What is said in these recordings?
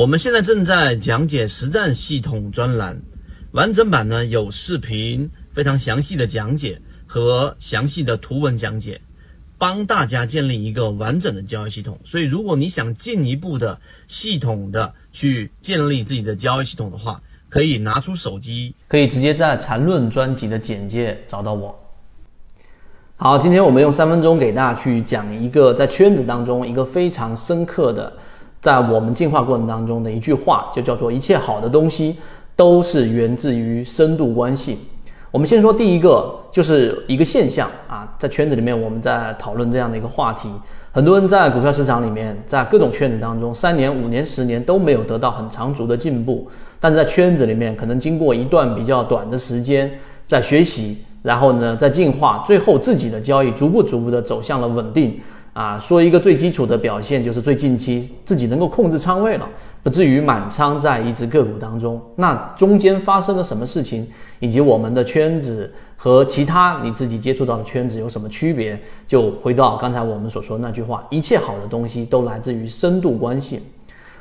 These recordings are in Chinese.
我们现在正在讲解实战系统专栏，完整版呢有视频，非常详细的讲解和详细的图文讲解，帮大家建立一个完整的交易系统。所以，如果你想进一步的系统的去建立自己的交易系统的话，可以拿出手机，可以直接在缠论专辑的简介找到我。好，今天我们用三分钟给大家去讲一个在圈子当中一个非常深刻的。在我们进化过程当中的一句话，就叫做“一切好的东西都是源自于深度关系”。我们先说第一个，就是一个现象啊，在圈子里面我们在讨论这样的一个话题。很多人在股票市场里面，在各种圈子当中，三年、五年、十年都没有得到很长足的进步，但是在圈子里面，可能经过一段比较短的时间在学习，然后呢，在进化，最后自己的交易逐步逐步的走向了稳定。啊，说一个最基础的表现，就是最近期自己能够控制仓位了，不至于满仓在一只个股当中。那中间发生了什么事情，以及我们的圈子和其他你自己接触到的圈子有什么区别？就回到刚才我们所说的那句话：一切好的东西都来自于深度关系。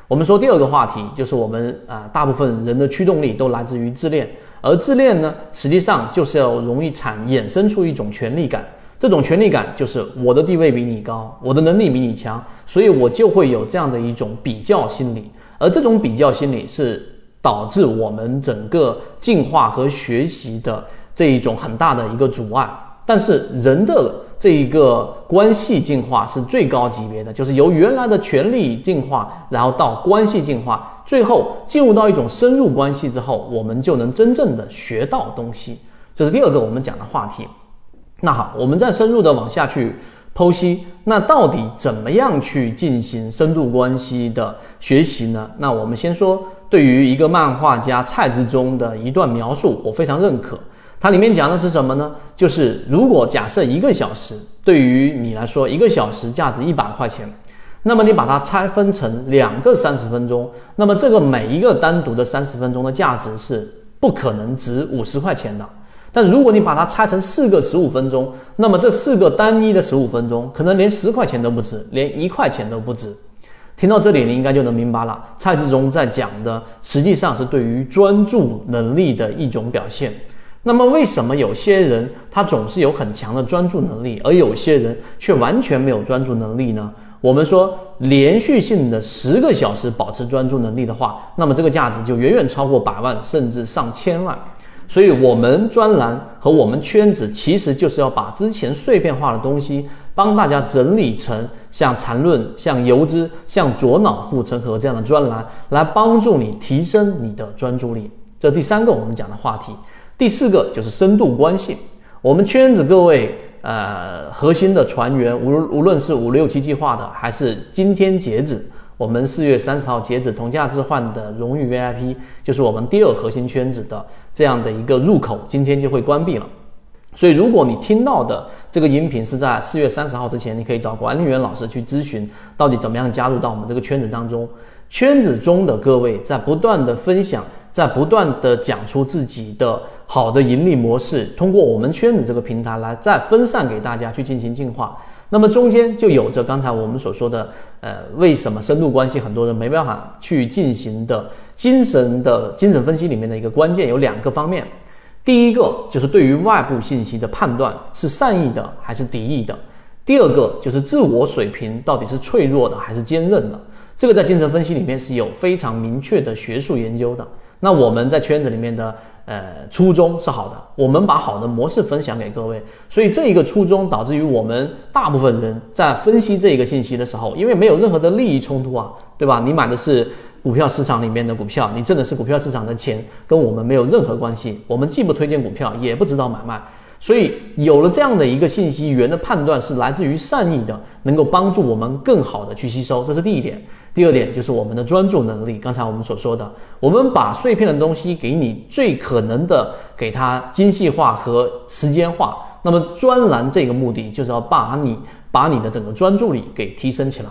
我们说第二个话题，就是我们啊，大部分人的驱动力都来自于自恋，而自恋呢，实际上就是要容易产衍生出一种权力感。这种权力感就是我的地位比你高，我的能力比你强，所以我就会有这样的一种比较心理，而这种比较心理是导致我们整个进化和学习的这一种很大的一个阻碍。但是人的这一个关系进化是最高级别的，就是由原来的权力进化，然后到关系进化，最后进入到一种深入关系之后，我们就能真正的学到东西。这是第二个我们讲的话题。那好，我们再深入的往下去剖析，那到底怎么样去进行深度关系的学习呢？那我们先说，对于一个漫画家蔡志忠的一段描述，我非常认可。它里面讲的是什么呢？就是如果假设一个小时对于你来说，一个小时价值一百块钱，那么你把它拆分成两个三十分钟，那么这个每一个单独的三十分钟的价值是不可能值五十块钱的。但如果你把它拆成四个十五分钟，那么这四个单一的十五分钟可能连十块钱都不值，连一块钱都不值。听到这里，你应该就能明白了。蔡志忠在讲的实际上是对于专注能力的一种表现。那么，为什么有些人他总是有很强的专注能力，而有些人却完全没有专注能力呢？我们说，连续性的十个小时保持专注能力的话，那么这个价值就远远超过百万，甚至上千万。所以，我们专栏和我们圈子其实就是要把之前碎片化的东西帮大家整理成像缠论、像游资、像左脑护城河这样的专栏，来帮助你提升你的专注力。这第三个我们讲的话题。第四个就是深度关系。我们圈子各位呃核心的船员，无无论是五六七计划的，还是今天截止。我们四月三十号截止同价置换的荣誉 VIP，就是我们第二核心圈子的这样的一个入口，今天就会关闭了。所以，如果你听到的这个音频是在四月三十号之前，你可以找管理员老师去咨询，到底怎么样加入到我们这个圈子当中。圈子中的各位在不断的分享，在不断的讲出自己的好的盈利模式，通过我们圈子这个平台来再分散给大家去进行进化。那么中间就有着刚才我们所说的，呃，为什么深度关系很多人没办法去进行的精神的精神分析里面的一个关键有两个方面，第一个就是对于外部信息的判断是善意的还是敌意的，第二个就是自我水平到底是脆弱的还是坚韧的，这个在精神分析里面是有非常明确的学术研究的。那我们在圈子里面的。呃，初衷是好的，我们把好的模式分享给各位，所以这一个初衷导致于我们大部分人在分析这一个信息的时候，因为没有任何的利益冲突啊，对吧？你买的是股票市场里面的股票，你挣的是股票市场的钱，跟我们没有任何关系。我们既不推荐股票，也不知道买卖。所以有了这样的一个信息源的判断是来自于善意的，能够帮助我们更好的去吸收，这是第一点。第二点就是我们的专注能力。刚才我们所说的，我们把碎片的东西给你最可能的给它精细化和时间化。那么专栏这个目的就是要把你把你的整个专注力给提升起来。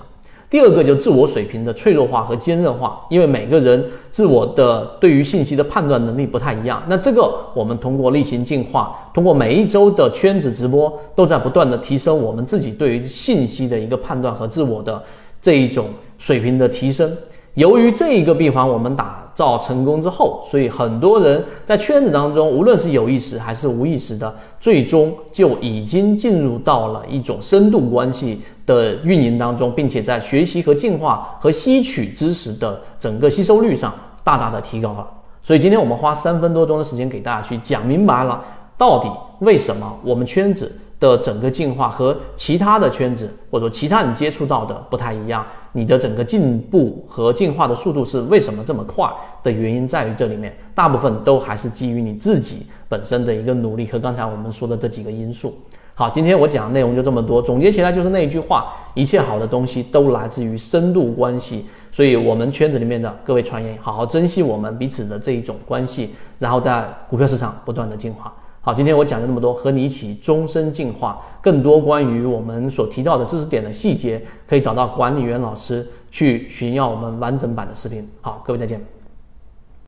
第二个就自我水平的脆弱化和坚韧化，因为每个人自我的对于信息的判断能力不太一样。那这个我们通过例行进化，通过每一周的圈子直播，都在不断的提升我们自己对于信息的一个判断和自我的这一种水平的提升。由于这一个闭环我们打造成功之后，所以很多人在圈子当中，无论是有意识还是无意识的，最终就已经进入到了一种深度关系的运营当中，并且在学习和进化和吸取知识的整个吸收率上大大的提高了。所以今天我们花三分多钟的时间给大家去讲明白了，到底为什么我们圈子。的整个进化和其他的圈子，或者说其他你接触到的不太一样，你的整个进步和进化的速度是为什么这么快的原因在于这里面，大部分都还是基于你自己本身的一个努力和刚才我们说的这几个因素。好，今天我讲的内容就这么多，总结起来就是那一句话：一切好的东西都来自于深度关系。所以，我们圈子里面的各位传言，好好珍惜我们彼此的这一种关系，然后在股票市场不断的进化。好，今天我讲了那么多，和你一起终身进化。更多关于我们所提到的知识点的细节，可以找到管理员老师去寻要我们完整版的视频。好，各位再见。